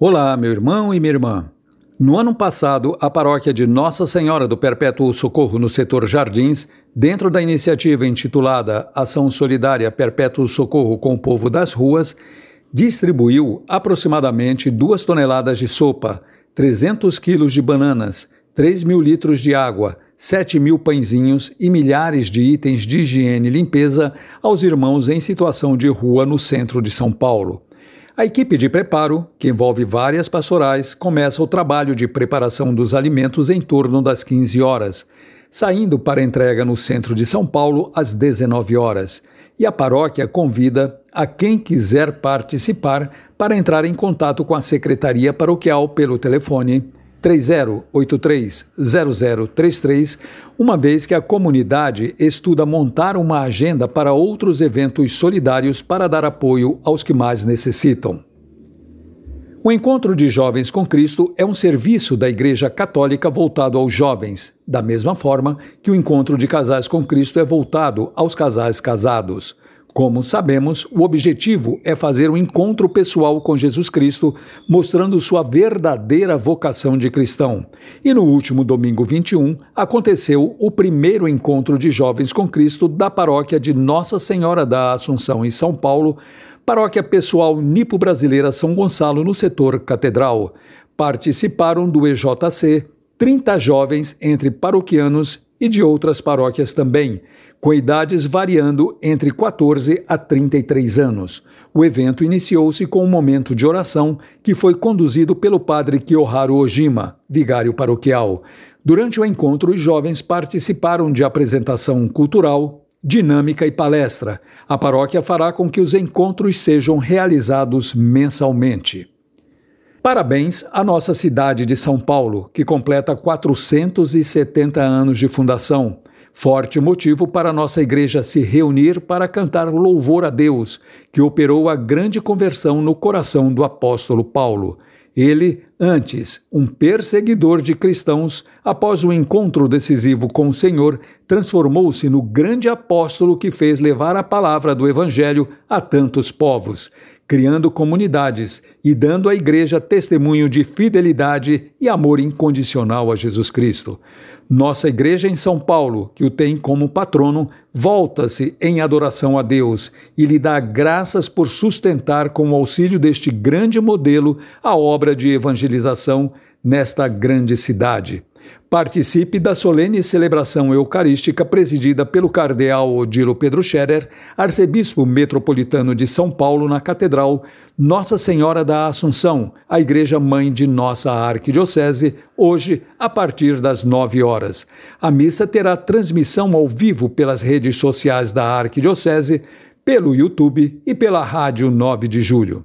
Olá, meu irmão e minha irmã. No ano passado, a paróquia de Nossa Senhora do Perpétuo Socorro no setor Jardins, dentro da iniciativa intitulada Ação Solidária Perpétuo Socorro com o Povo das Ruas, distribuiu aproximadamente duas toneladas de sopa, 300 quilos de bananas, 3 mil litros de água, 7 mil pãezinhos e milhares de itens de higiene e limpeza aos irmãos em situação de rua no centro de São Paulo. A equipe de preparo, que envolve várias pastorais, começa o trabalho de preparação dos alimentos em torno das 15 horas, saindo para entrega no centro de São Paulo às 19 horas. E a paróquia convida a quem quiser participar para entrar em contato com a secretaria paroquial pelo telefone 30830033, uma vez que a comunidade estuda montar uma agenda para outros eventos solidários para dar apoio aos que mais necessitam. O Encontro de Jovens com Cristo é um serviço da Igreja Católica voltado aos jovens, da mesma forma que o Encontro de Casais com Cristo é voltado aos casais casados. Como sabemos, o objetivo é fazer um encontro pessoal com Jesus Cristo, mostrando sua verdadeira vocação de cristão. E no último domingo 21, aconteceu o primeiro encontro de jovens com Cristo da paróquia de Nossa Senhora da Assunção, em São Paulo, paróquia pessoal Nipo Brasileira São Gonçalo, no setor Catedral. Participaram do EJC 30 jovens entre paroquianos e de outras paróquias também, com idades variando entre 14 a 33 anos. O evento iniciou-se com um momento de oração que foi conduzido pelo padre Kiyoharu Ojima, vigário paroquial. Durante o encontro, os jovens participaram de apresentação cultural, dinâmica e palestra. A paróquia fará com que os encontros sejam realizados mensalmente. Parabéns à nossa cidade de São Paulo, que completa 470 anos de fundação. Forte motivo para nossa igreja se reunir para cantar louvor a Deus, que operou a grande conversão no coração do apóstolo Paulo. Ele, antes um perseguidor de cristãos, após o um encontro decisivo com o Senhor, transformou-se no grande apóstolo que fez levar a palavra do Evangelho a tantos povos criando comunidades e dando à Igreja testemunho de fidelidade e amor incondicional a Jesus Cristo. Nossa Igreja em São Paulo, que o tem como patrono, volta-se em adoração a Deus e lhe dá graças por sustentar, com o auxílio deste grande modelo, a obra de evangelização nesta grande cidade. Participe da solene celebração eucarística presidida pelo cardeal Odilo Pedro Scherer, arcebispo metropolitano de São Paulo, na Catedral Nossa Senhora da Assunção, a igreja mãe de nossa arquidiocese, hoje a partir das nove horas. A missa terá transmissão ao vivo pelas redes sociais da arquidiocese, pelo YouTube e pela Rádio 9 de Julho.